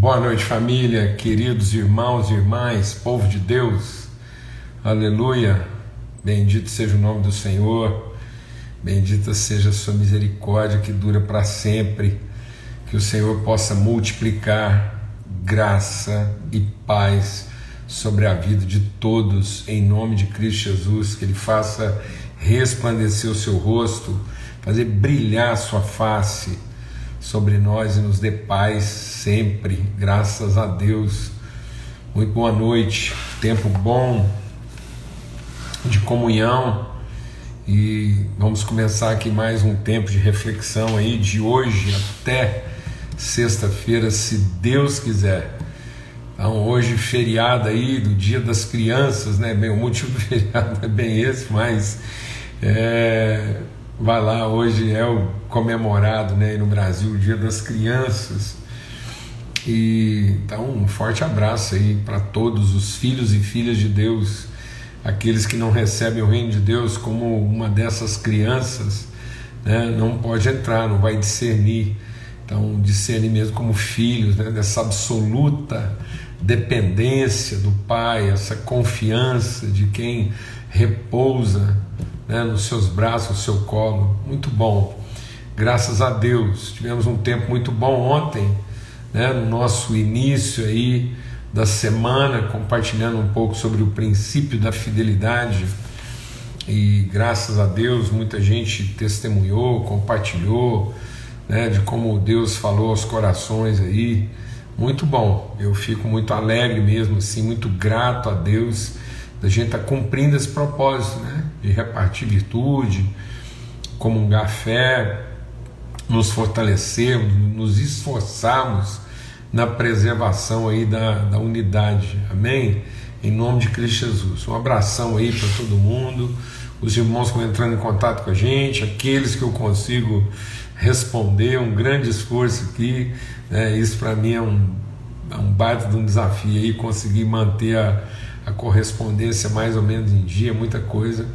Boa noite, família, queridos irmãos e irmãs, povo de Deus, aleluia. Bendito seja o nome do Senhor, bendita seja a sua misericórdia que dura para sempre. Que o Senhor possa multiplicar graça e paz sobre a vida de todos, em nome de Cristo Jesus, que Ele faça resplandecer o seu rosto, fazer brilhar a sua face sobre nós e nos dê paz sempre, graças a Deus. Muito boa noite, tempo bom de comunhão e vamos começar aqui mais um tempo de reflexão aí de hoje até sexta-feira, se Deus quiser. Então, hoje, feriado aí do Dia das Crianças, né? Bem, o motivo do feriado é bem esse, mas é, vai lá, hoje é o comemorado né, no Brasil o Dia das Crianças. E então um forte abraço aí para todos os filhos e filhas de Deus, aqueles que não recebem o reino de Deus como uma dessas crianças, né, não pode entrar, não vai discernir. Então, discernir mesmo como filhos, né, dessa absoluta dependência do Pai, essa confiança de quem repousa né, nos seus braços, no seu colo. Muito bom. Graças a Deus. Tivemos um tempo muito bom ontem, né, no nosso início aí da semana, compartilhando um pouco sobre o princípio da fidelidade. E graças a Deus muita gente testemunhou, compartilhou, né, de como Deus falou aos corações aí. Muito bom. Eu fico muito alegre mesmo, assim, muito grato a Deus da gente estar tá cumprindo esse propósito, né? De repartir virtude, comungar fé, nos fortalecermos, nos esforçarmos na preservação aí da, da unidade. Amém? Em nome de Cristo Jesus. Um abração aí para todo mundo, os irmãos que estão entrando em contato com a gente, aqueles que eu consigo responder, um grande esforço aqui. Né? Isso para mim é um, é um baita de um desafio aí, conseguir manter a a correspondência mais ou menos em dia, muita coisa.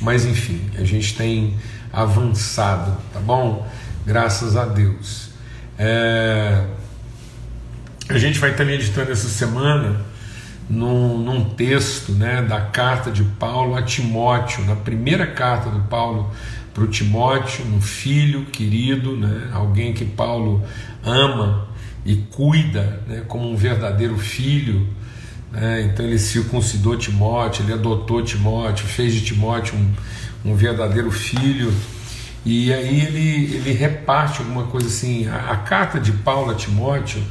Mas enfim, a gente tem avançado, tá bom? Graças a Deus. É... A gente vai estar meditando essa semana num, num, texto né, da carta de Paulo a Timóteo, na primeira carta do Paulo para o Timóteo, um filho querido, né, alguém que Paulo ama e cuida né, como um verdadeiro filho né? Então ele circuncidou Timóteo, ele adotou Timóteo, fez de Timóteo um, um verdadeiro filho. E aí ele, ele reparte alguma coisa assim. A, a, carta de Paulo a Timóteo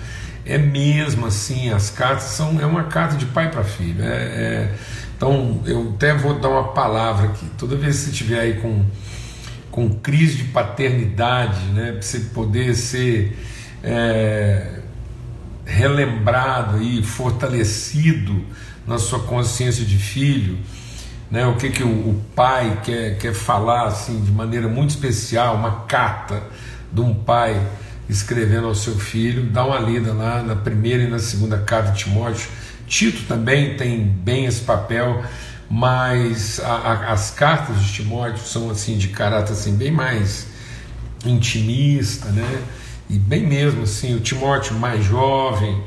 é mesmo assim, as cartas são é uma carta de pai para filho. É, é, então eu até vou dar uma palavra aqui. Toda vez que você estiver aí com, com crise de paternidade, né, para você poder ser é, relembrado e fortalecido na sua consciência de filho, né? O que que o, o, pai quer quer falar assim de maneira muito especial, uma carta de um pai escrevendo ao seu filho, dá uma lida lá na primeira e na segunda carta de Timóteo. Tito também tem bem esse papel, mas a, a, as cartas de Timóteo são assim de caráter assim bem mais intimista, né? E bem mesmo assim, o Timóteo mais jovem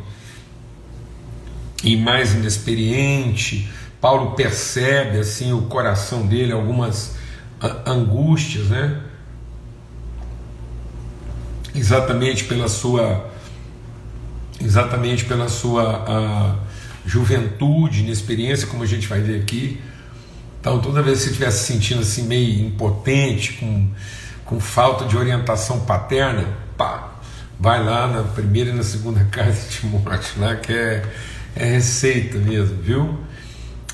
e mais inexperiente, Paulo percebe assim o coração dele, algumas angústias, né? Exatamente pela sua exatamente pela sua juventude, inexperiência, como a gente vai ver aqui. Então, toda vez que você estiver se sentindo assim meio impotente, com, com falta de orientação paterna, pá, vai lá na primeira e na segunda carta de Timóteo, lá que é, é receita mesmo, viu?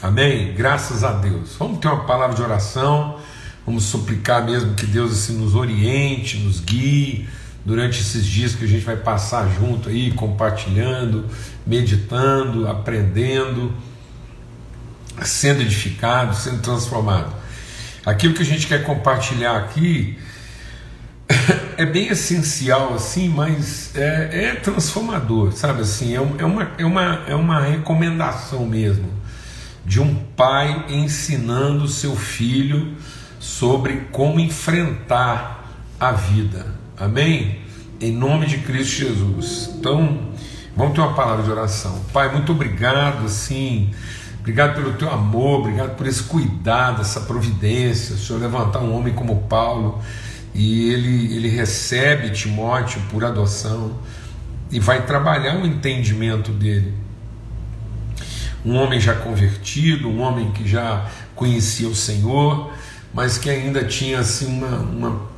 Amém? Graças a Deus. Vamos ter uma palavra de oração, vamos suplicar mesmo que Deus assim, nos oriente, nos guie durante esses dias que a gente vai passar junto aí, compartilhando, meditando, aprendendo, sendo edificado, sendo transformado. Aquilo que a gente quer compartilhar aqui é bem essencial assim, mas é, é transformador, sabe assim, é, é, uma, é, uma, é uma recomendação mesmo de um pai ensinando seu filho sobre como enfrentar a vida, amém? Em nome de Cristo Jesus. Então, Vamos ter uma palavra de oração. Pai, muito obrigado, assim, obrigado pelo teu amor, obrigado por esse cuidado, essa providência. O Senhor levantar um homem como Paulo e ele, ele recebe Timóteo por adoção e vai trabalhar o entendimento dele. Um homem já convertido, um homem que já conhecia o Senhor, mas que ainda tinha assim uma, uma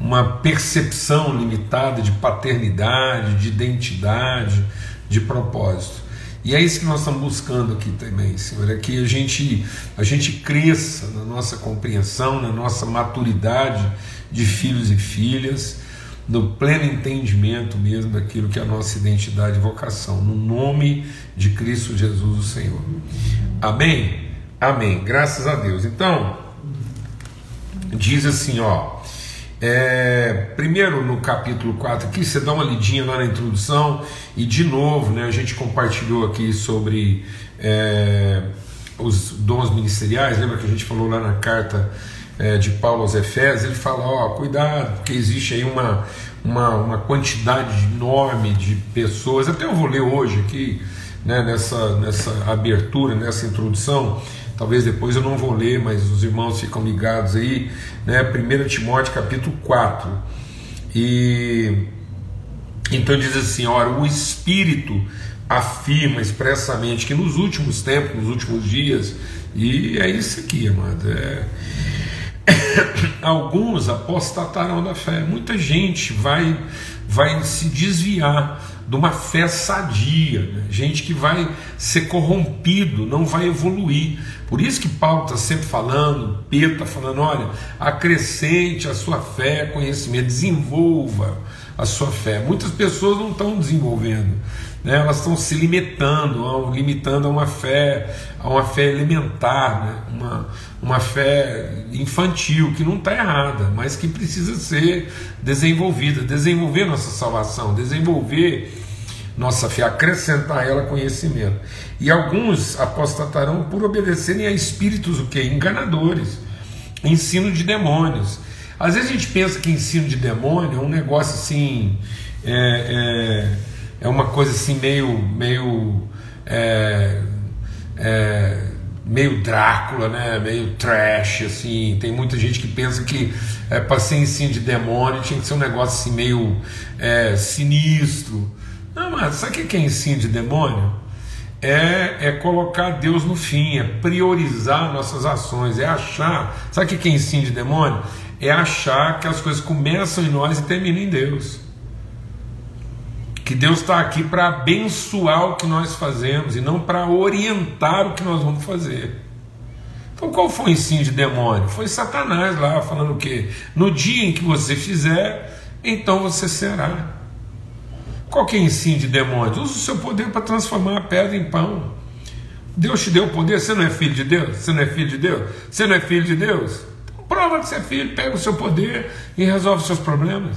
uma percepção limitada de paternidade, de identidade, de propósito. E é isso que nós estamos buscando aqui também, Senhor, é que a gente, a gente cresça na nossa compreensão, na nossa maturidade de filhos e filhas, no pleno entendimento mesmo daquilo que é a nossa identidade e vocação, no nome de Cristo Jesus, o Senhor. Amém? Amém. Graças a Deus. Então, diz assim, ó, é, primeiro no capítulo 4 aqui, você dá uma lidinha lá na introdução e de novo, né, a gente compartilhou aqui sobre é, os dons ministeriais, lembra que a gente falou lá na carta é, de Paulo aos Efésios, ele fala, ó, cuidado, porque existe aí uma, uma, uma quantidade enorme de pessoas, até eu vou ler hoje aqui, né, nessa, nessa abertura, nessa introdução, talvez depois eu não vou ler, mas os irmãos ficam ligados aí, né? 1 Timóteo capítulo 4. E então diz assim: ora, o Espírito afirma expressamente que nos últimos tempos, nos últimos dias, e é isso aqui, amado, é... alguns apostatarão da fé, muita gente vai, vai se desviar de uma fé sadia, né? gente que vai ser corrompido, não vai evoluir. Por isso que Paulo está sempre falando, Pedro está falando: olha, acrescente a sua fé, conhecimento, desenvolva a sua fé. Muitas pessoas não estão desenvolvendo, né? elas estão se limitando, limitando a uma fé, a uma fé elementar, né? uma, uma fé infantil, que não está errada, mas que precisa ser desenvolvida, desenvolver nossa salvação, desenvolver nossa fé, acrescentar ela conhecimento. E alguns apostatarão por obedecerem a espíritos o que? Enganadores, ensino de demônios. Às vezes a gente pensa que ensino de demônio é um negócio assim, é, é, é uma coisa assim meio, meio, é, é, meio Drácula, né? meio trash, assim. Tem muita gente que pensa que é, para ser ensino de demônio tinha que ser um negócio assim meio é, sinistro. Não, mas sabe o que é ensino de demônio? É, é colocar Deus no fim, é priorizar nossas ações, é achar. Sabe o que é ensino de demônio? É achar que as coisas começam em nós e terminam em Deus. Que Deus está aqui para abençoar o que nós fazemos e não para orientar o que nós vamos fazer. Então qual foi o ensino de demônio? Foi Satanás lá falando o quê? No dia em que você fizer, então você será. Qual que é o ensino de demônios? Use o seu poder para transformar a pedra em pão. Deus te deu o poder, você não é filho de Deus? Você não é filho de Deus? Você não é filho de Deus? Prova que você é filho, pega o seu poder e resolve os seus problemas.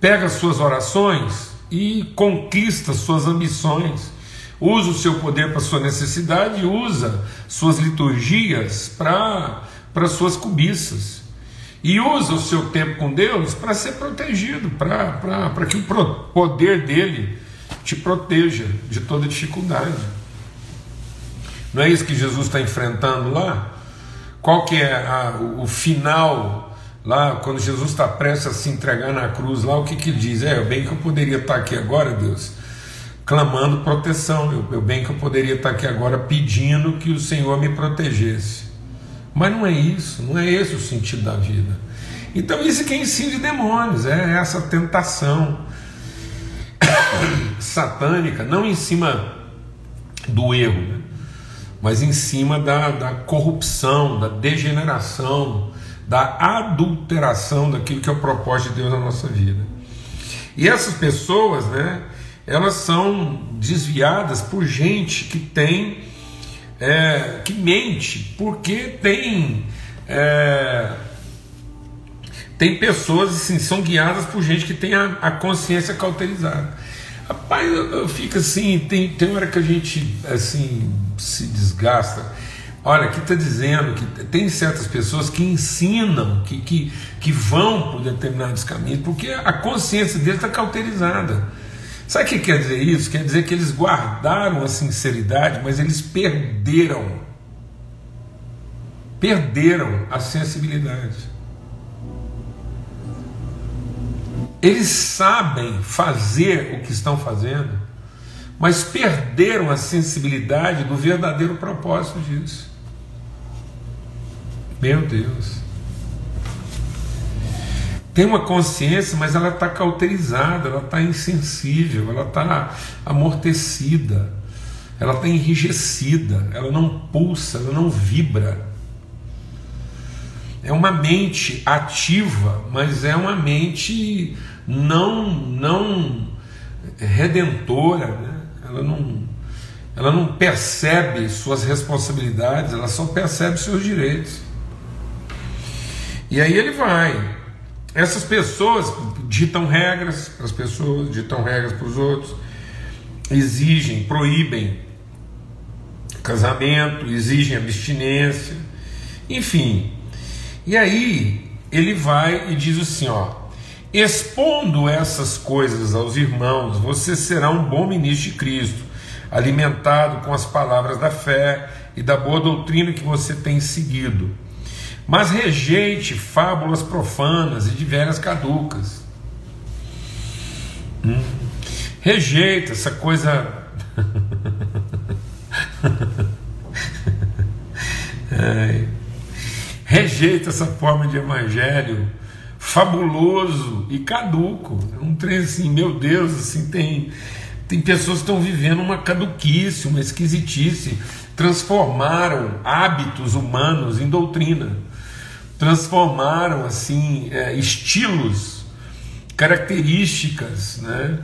Pega as suas orações e conquista suas ambições. Usa o seu poder para sua necessidade e usa suas liturgias para para suas cobiças e usa o seu tempo com Deus para ser protegido, para que o poder dele te proteja de toda dificuldade. Não é isso que Jesus está enfrentando lá? Qual que é a, o, final lá, quando Jesus está prestes a se entregar na cruz lá, o que que diz? É, bem que eu poderia estar aqui agora, Deus, clamando proteção, eu, eu bem que eu poderia estar aqui agora pedindo que o Senhor me protegesse. Mas não é isso, não é esse o sentido da vida. Então, isso que é ensino de demônios, é essa tentação satânica, não em cima do erro, né? Mas em cima da, da corrupção, da degeneração, da adulteração daquilo que é o propósito de Deus na nossa vida. E essas pessoas, né, elas são desviadas por gente que tem é, que mente, porque tem é, tem pessoas assim, são guiadas por gente que tem a, a consciência cauterizada. Rapaz, eu, eu, fico assim, tem, tem hora que a gente assim se desgasta. Olha, aqui está dizendo que tem certas pessoas que ensinam, que, que, que vão por determinados caminhos, porque a consciência deles está cauterizada. Sabe o que quer dizer isso? Quer dizer que eles guardaram a sinceridade, mas eles perderam. Perderam a sensibilidade. Eles sabem fazer o que estão fazendo, mas perderam a sensibilidade do verdadeiro propósito disso. Meu Deus. Tem uma consciência, mas ela está cauterizada, ela está insensível, ela está amortecida, ela está enrijecida, ela não pulsa, ela não vibra. É uma mente ativa, mas é uma mente não não redentora, né? ela, não, ela não percebe suas responsabilidades, ela só percebe seus direitos. E aí ele vai. Essas pessoas ditam regras para as pessoas, ditam regras para os outros, exigem, proíbem casamento, exigem abstinência, enfim. E aí ele vai e diz assim, ó, Expondo essas coisas aos irmãos, você será um bom ministro de Cristo, alimentado com as palavras da fé e da boa doutrina que você tem seguido. Mas rejeite fábulas profanas e de velhas caducas. Hum. Rejeita essa coisa. Rejeita essa forma de evangelho fabuloso e caduco. É um trem assim, meu Deus, assim, tem, tem pessoas que estão vivendo uma caduquice, uma esquisitice, transformaram hábitos humanos em doutrina, transformaram assim é, estilos, características, né,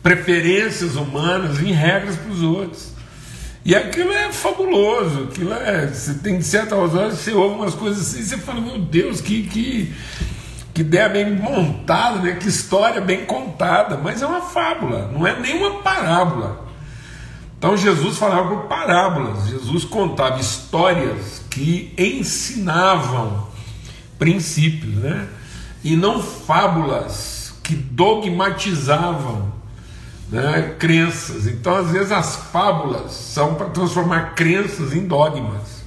preferências humanas em regras para os outros. E aquilo é fabuloso, aquilo é. Você tem certas horas, você ouve umas coisas assim, você fala, meu Deus, que, que, que ideia bem montada, né? que história bem contada, mas é uma fábula, não é nenhuma parábola. Então Jesus falava por parábolas, Jesus contava histórias que ensinavam princípios, né? e não fábulas que dogmatizavam né? crenças. Então, às vezes, as fábulas são para transformar crenças em dogmas.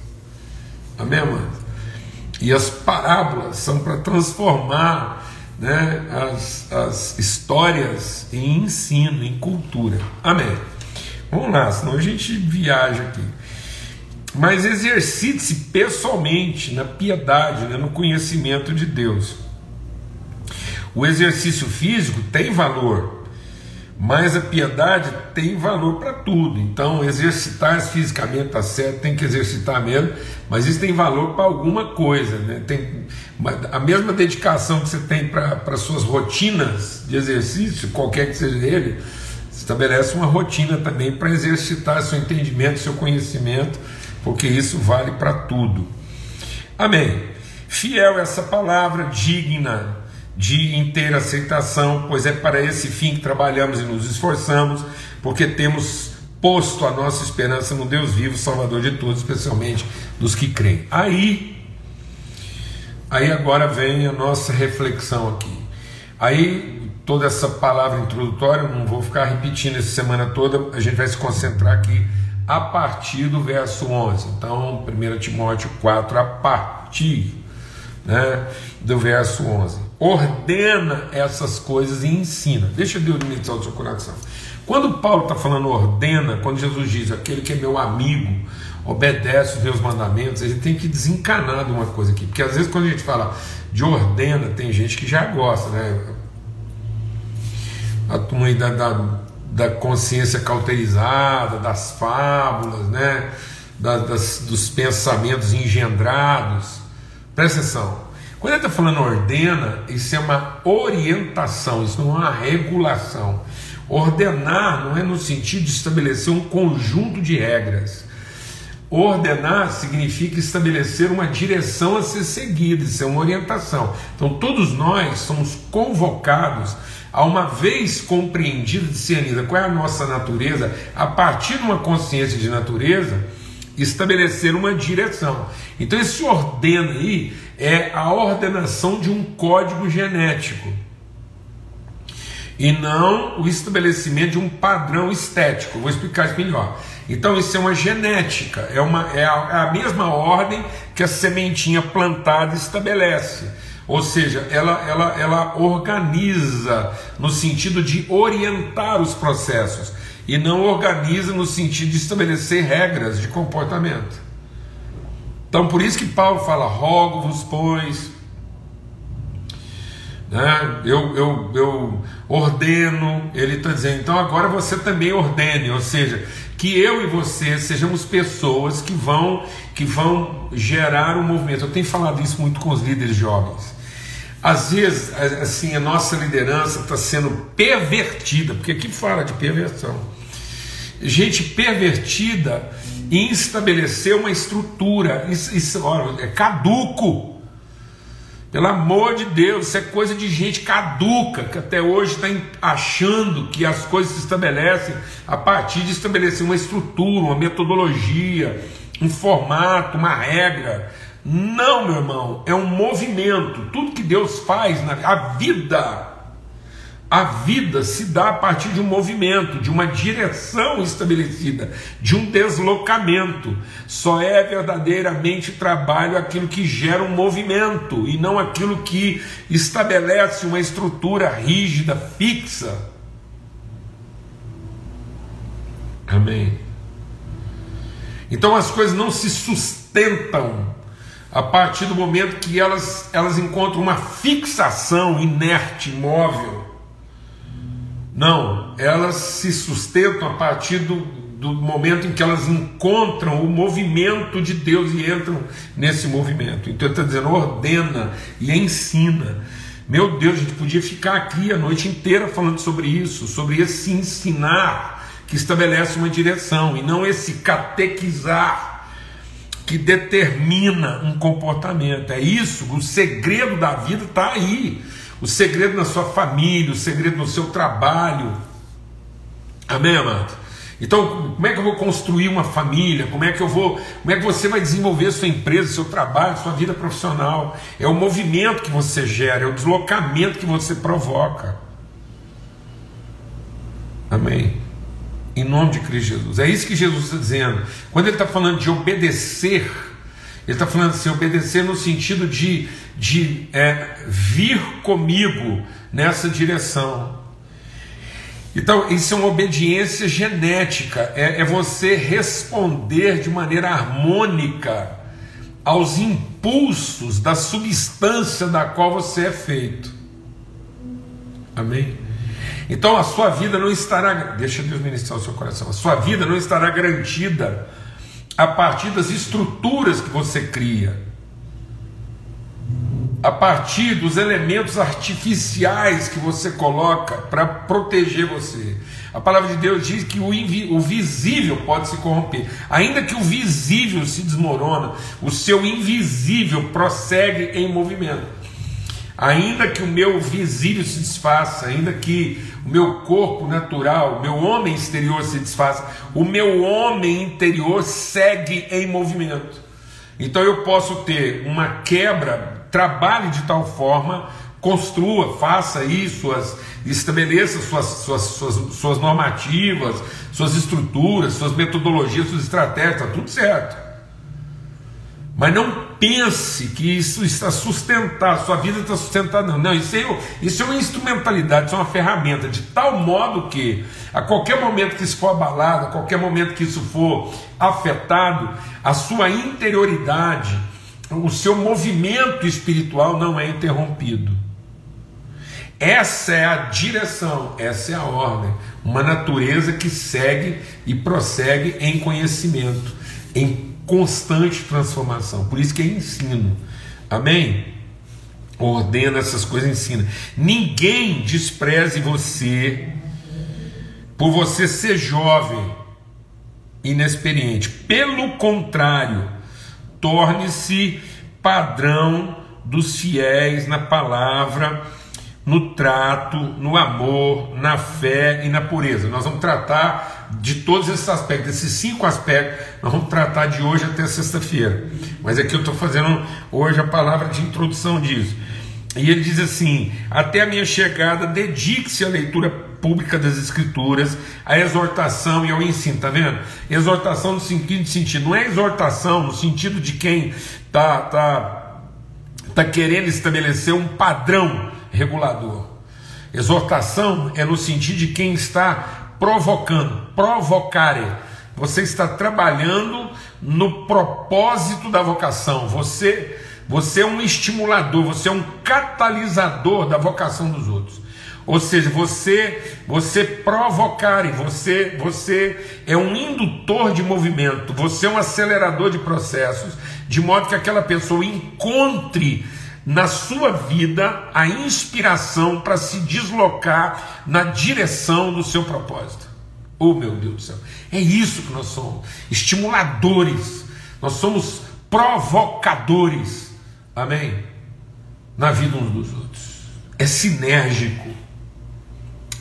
Amém, amados? E as parábolas são para transformar né, as, as histórias em ensino, em cultura. Amém. Vamos lá, senão a gente viaja aqui. Mas exercite-se pessoalmente na piedade, né, no conhecimento de Deus. O exercício físico tem valor, mas a piedade tem valor para tudo. Então, exercitar-se fisicamente está certo, tem que exercitar mesmo, mas isso tem valor para alguma coisa. Né? Tem, a mesma dedicação que você tem para suas rotinas de exercício, qualquer que seja ele, estabelece uma rotina também para exercitar seu entendimento, seu conhecimento, porque isso vale para tudo. Amém. Fiel essa palavra, digna de inteira aceitação, pois é para esse fim que trabalhamos e nos esforçamos, porque temos posto a nossa esperança no Deus vivo, Salvador de todos, especialmente dos que creem. Aí, aí agora vem a nossa reflexão aqui. Aí toda essa palavra introdutória, não vou ficar repetindo essa semana toda, a gente vai se concentrar aqui a partir do verso 11. Então, 1 Timóteo 4, a partir né, do verso 11 ordena essas coisas e ensina. Deixa Deus ministrar o seu coração. Quando Paulo está falando ordena, quando Jesus diz aquele que é meu amigo, obedece os meus mandamentos, ele tem que desencanar de uma coisa aqui, porque às vezes quando a gente fala de ordena, tem gente que já gosta, né? A turma aí da, da, da consciência cauterizada, das fábulas, né? Da, das, dos pensamentos engendrados. Presta atenção, quando ele está falando ordena, isso é uma orientação, isso não é uma regulação. Ordenar não é no sentido de estabelecer um conjunto de regras. Ordenar significa estabelecer uma direção a ser seguida, isso é uma orientação. Então, todos nós somos convocados a uma vez compreendida, discernida qual é a nossa natureza, a partir de uma consciência de natureza, estabelecer uma direção. Então, esse ordena aí é a ordenação de um código genético. e não o estabelecimento de um padrão estético. Vou explicar isso melhor. Então, isso é uma genética, é, uma, é, a, é a mesma ordem que a sementinha plantada estabelece. Ou seja, ela, ela, ela organiza no sentido de orientar os processos e não organiza no sentido de estabelecer regras de comportamento. Então, por isso que Paulo fala: rogo-vos, pois, né? eu, eu, eu ordeno, ele está dizendo, então agora você também ordene, ou seja, que eu e você sejamos pessoas que vão, que vão gerar um movimento. Eu tenho falado isso muito com os líderes jovens. Às vezes, assim, a nossa liderança está sendo pervertida, porque aqui fala de perversão. Gente pervertida em estabelecer uma estrutura, isso, isso é caduco. Pelo amor de Deus, isso é coisa de gente caduca, que até hoje está achando que as coisas se estabelecem a partir de estabelecer uma estrutura, uma metodologia, um formato, uma regra. Não, meu irmão, é um movimento. Tudo que Deus faz na a vida a vida se dá a partir de um movimento, de uma direção estabelecida, de um deslocamento. Só é verdadeiramente trabalho aquilo que gera um movimento e não aquilo que estabelece uma estrutura rígida, fixa. Amém. Então as coisas não se sustentam a partir do momento que elas, elas encontram uma fixação inerte, imóvel não, elas se sustentam a partir do, do momento em que elas encontram o movimento de Deus e entram nesse movimento. Então ele está dizendo, ordena e ensina. Meu Deus, a gente podia ficar aqui a noite inteira falando sobre isso, sobre esse ensinar que estabelece uma direção e não esse catequizar que determina um comportamento. É isso, o segredo da vida está aí o segredo na sua família, o segredo no seu trabalho. Amém, amado? Então, como é que eu vou construir uma família? Como é que eu vou, como é que você vai desenvolver sua empresa, seu trabalho, sua vida profissional? É o movimento que você gera, é o deslocamento que você provoca. Amém. Em nome de Cristo Jesus. É isso que Jesus está dizendo. Quando ele está falando de obedecer, ele está falando assim, obedecer no sentido de de é, vir comigo nessa direção. Então, isso é uma obediência genética, é, é você responder de maneira harmônica aos impulsos da substância da qual você é feito. Amém? Então a sua vida não estará, deixa Deus ministrar o seu coração, a sua vida não estará garantida a partir das estruturas que você cria a partir dos elementos artificiais que você coloca para proteger você. A palavra de Deus diz que o, o, visível pode se corromper. Ainda que o visível se desmorona, o seu invisível prossegue em movimento. Ainda que o meu visível se desfaça, ainda que o meu corpo natural, o meu homem exterior se desfaça, o meu homem interior segue em movimento. Então eu posso ter uma quebra trabalhe de tal forma, construa, faça isso, suas, estabeleça suas, suas, suas, suas normativas, suas estruturas, suas metodologias, suas estratégias, está tudo certo. Mas não pense que isso está sustentado, sua vida está sustentada, não. Não, isso é, isso é uma instrumentalidade, isso é uma ferramenta, de tal modo que, a qualquer momento que isso for abalado, a qualquer momento que isso for afetado, a sua interioridade, o seu movimento espiritual não é interrompido. Essa é a direção, essa é a ordem. Uma natureza que segue e prossegue em conhecimento, em constante transformação. Por isso que é ensino. Amém? Ordena essas coisas, ensina. Ninguém despreze você por você ser jovem, inexperiente. Pelo contrário, torne-se padrão dos fiéis na palavra, no trato, no amor, na fé e na pureza. Nós vamos tratar de todos esses aspectos, esses cinco aspectos, nós vamos tratar de hoje até sexta-feira. Mas aqui eu estou fazendo hoje a palavra de introdução disso. E ele diz assim: Até a minha chegada, dedique-se à leitura pública das Escrituras, à exortação e ao ensino. Tá vendo? Exortação no seguinte sentido: não é exortação no sentido de quem tá, tá, tá querendo estabelecer um padrão regulador. Exortação é no sentido de quem está provocando, provocare. Você está trabalhando no propósito da vocação. Você você é um estimulador, você é um catalisador da vocação dos outros. Ou seja, você você provocar, você você é um indutor de movimento, você é um acelerador de processos, de modo que aquela pessoa encontre na sua vida a inspiração para se deslocar na direção do seu propósito. Oh meu Deus do céu, é isso que nós somos, estimuladores, nós somos provocadores Amém? Na vida uns dos outros. É sinérgico,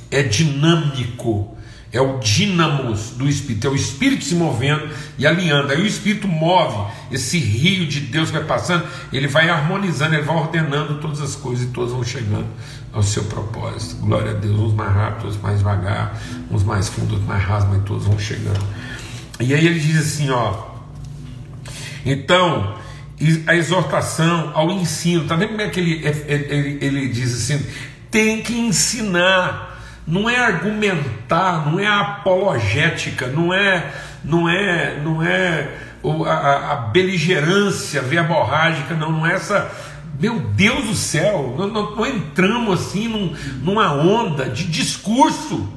é dinâmico, é o dínamos do Espírito, é o Espírito se movendo e alinhando. Aí o Espírito move esse rio de Deus vai passando, ele vai harmonizando, ele vai ordenando todas as coisas e todas vão chegando ao seu propósito. Glória a Deus, uns mais rápidos, outros mais devagar, uns mais fundos, outros mais rasos, mas todos vão chegando. E aí ele diz assim, ó. Então, a exortação, ao ensino. Está vendo como é que ele, ele, ele diz assim? Tem que ensinar, não é argumentar, não é apologética, não é, não é, não é a, a beligerância verborrágica, não, não é essa. Meu Deus do céu, nós, nós entramos assim num, numa onda de discurso.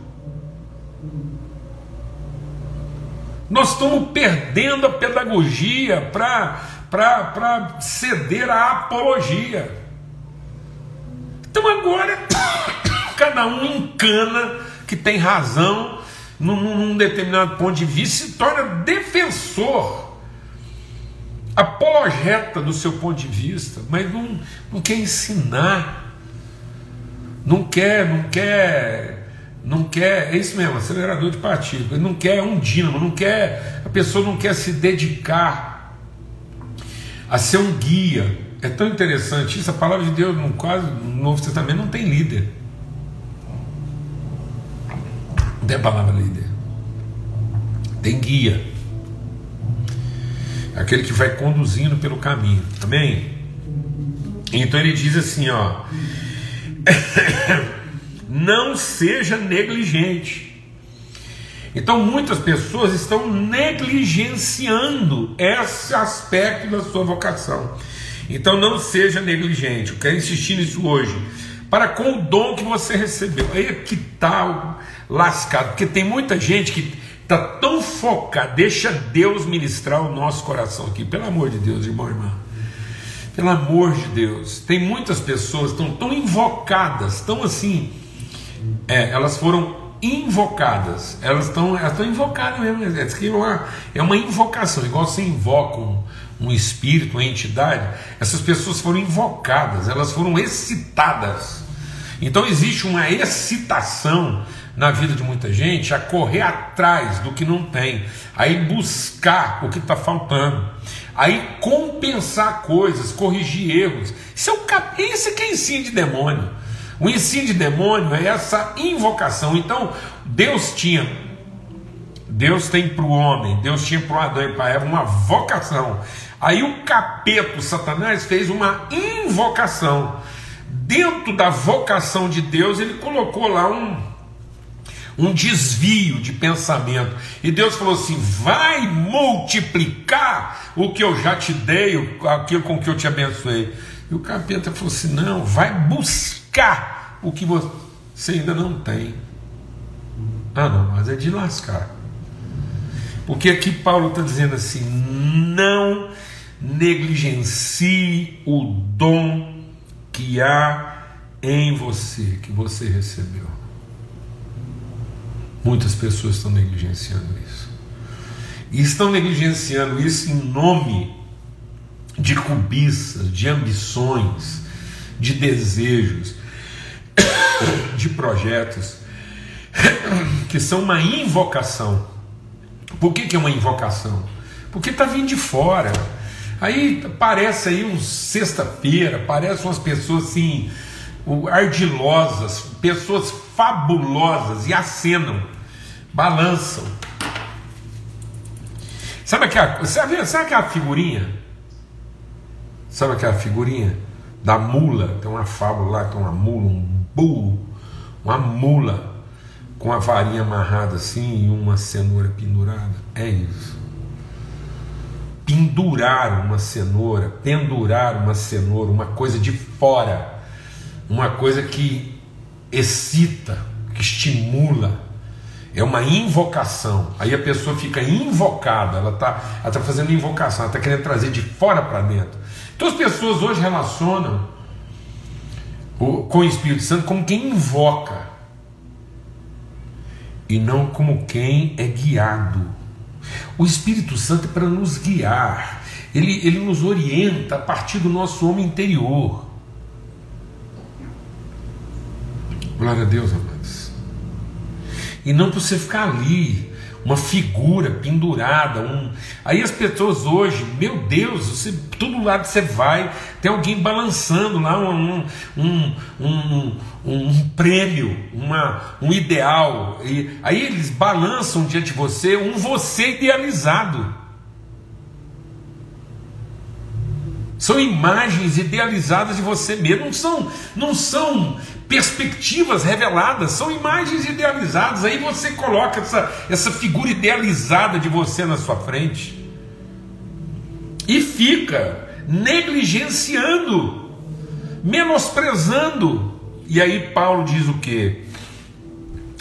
Nós estamos perdendo a pedagogia para ceder à apologia. Então agora cada um encana que tem razão num, num determinado ponto de vista se torna defensor, apologeta do seu ponto de vista, mas não, não quer ensinar, não quer, não quer, não quer, é isso mesmo, acelerador de partido, não quer um dínamo, não quer, a pessoa não quer se dedicar a ser um guia. É tão interessante isso, a palavra de Deus, no quase no Novo Testamento, não tem líder. Tem a palavra líder. Tem guia. Aquele que vai conduzindo pelo caminho. Amém? Então ele diz assim, ó. não seja negligente então muitas pessoas estão negligenciando esse aspecto da sua vocação. Então não seja negligente. Eu quero insistir nisso hoje. Para com o dom que você recebeu. Aí é que tal lascado, porque tem muita gente que está tão focada, deixa Deus ministrar o nosso coração aqui, pelo amor de Deus, irmão, irmã. Pelo amor de Deus, tem muitas pessoas tão tão invocadas, tão assim, é, elas foram invocadas. Elas estão elas estão invocadas mesmo. É uma, é uma invocação, igual você invoca um, um espírito, uma entidade. Essas pessoas foram invocadas, elas foram excitadas. Então existe uma excitação na vida de muita gente a correr atrás do que não tem, aí buscar o que está faltando, aí compensar coisas, corrigir erros. Isso é, o, isso é que é ensino de demônio. O ensino de demônio é essa invocação. Então, Deus tinha, Deus tem para o homem, Deus tinha para o Adão e para Eva uma vocação. Aí o capeta, o Satanás, fez uma invocação. Dentro da vocação de Deus, ele colocou lá um, um desvio de pensamento. E Deus falou assim: vai multiplicar o que eu já te dei, aquilo com que eu te abençoei. E o capeta falou assim: não, vai buscar o que você ainda não tem. Ah, não, mas é de lascar. Porque aqui Paulo está dizendo assim: não negligencie o dom que há em você, que você recebeu. Muitas pessoas estão negligenciando isso. E estão negligenciando isso em nome de cobiças, de ambições, de desejos, de projetos que são uma invocação. Por que, que é uma invocação? Porque está vindo de fora. Aí parece aí um sexta-feira, parece umas pessoas assim, ardilosas, pessoas fabulosas e acenam, balançam. Sabe aquela, sabe, sabe aquela figurinha? Sabe aquela figurinha da mula? Tem uma fábula lá, tem uma mula, um burro, uma mula com a varinha amarrada assim e uma cenoura pendurada. É isso. Pendurar uma cenoura, pendurar uma cenoura, uma coisa de fora, uma coisa que excita, que estimula, é uma invocação. Aí a pessoa fica invocada, ela está ela tá fazendo invocação, ela está querendo trazer de fora para dentro. Então as pessoas hoje relacionam o, com o Espírito Santo como quem invoca e não como quem é guiado. O Espírito Santo é para nos guiar, ele, ele nos orienta a partir do nosso homem interior. Glória a Deus, amados. E não para você ficar ali, uma figura pendurada. Um... Aí as pessoas hoje, meu Deus, você, todo lado você vai, tem alguém balançando lá um, um, um, um prêmio, uma, um ideal. E aí eles balançam diante de você um você idealizado. São imagens idealizadas de você mesmo, não são, não são perspectivas reveladas, são imagens idealizadas. Aí você coloca essa, essa figura idealizada de você na sua frente e fica negligenciando, menosprezando. E aí Paulo diz o que?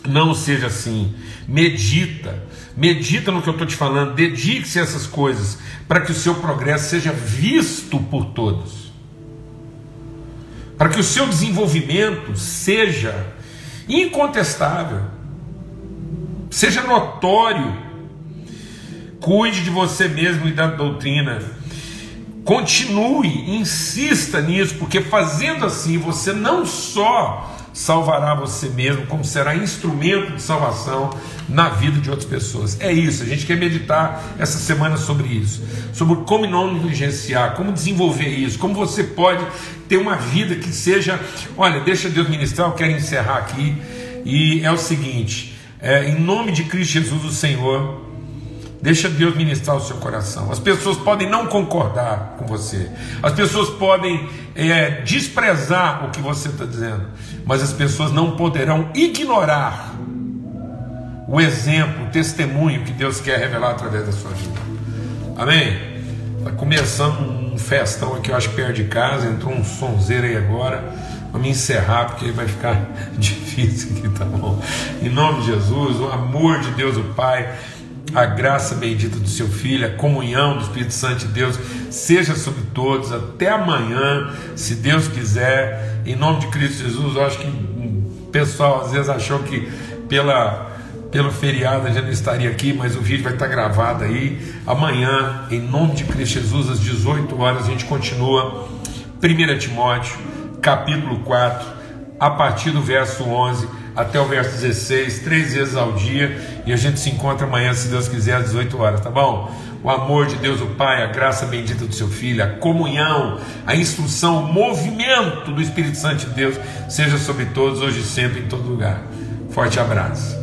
Não seja assim, medita, medita no que eu estou te falando, dedique-se a essas coisas, para que o seu progresso seja visto por todos para que o seu desenvolvimento seja incontestável, seja notório. Cuide de você mesmo e da doutrina. Continue, insista nisso, porque fazendo assim você não só salvará você mesmo, como será instrumento de salvação na vida de outras pessoas. É isso, a gente quer meditar essa semana sobre isso, sobre como não negligenciar, como desenvolver isso, como você pode ter uma vida que seja. Olha, deixa Deus ministrar, eu quero encerrar aqui, e é o seguinte: é, em nome de Cristo Jesus, o Senhor. Deixa Deus ministrar o seu coração. As pessoas podem não concordar com você, as pessoas podem é, desprezar o que você está dizendo, mas as pessoas não poderão ignorar o exemplo, o testemunho que Deus quer revelar através da sua vida. Amém? Está começando um festão aqui, eu acho, perto de casa, entrou um sonzeiro aí agora. Vamos encerrar porque vai ficar difícil aqui, tá bom? Em nome de Jesus, o amor de Deus, o Pai a graça bendita do seu Filho, a comunhão do Espírito Santo de Deus, seja sobre todos. Até amanhã, se Deus quiser, em nome de Cristo Jesus. Eu acho que o pessoal às vezes achou que pela, pelo feriado já não estaria aqui, mas o vídeo vai estar gravado aí. Amanhã, em nome de Cristo Jesus, às 18 horas, a gente continua 1 Timóteo, capítulo 4, a partir do verso 11 até o verso 16, três vezes ao dia, e a gente se encontra amanhã, se Deus quiser, às 18 horas, tá bom? O amor de Deus, o Pai, a graça bendita do seu Filho, a comunhão, a instrução, o movimento do Espírito Santo de Deus, seja sobre todos, hoje e sempre, em todo lugar. Forte abraço.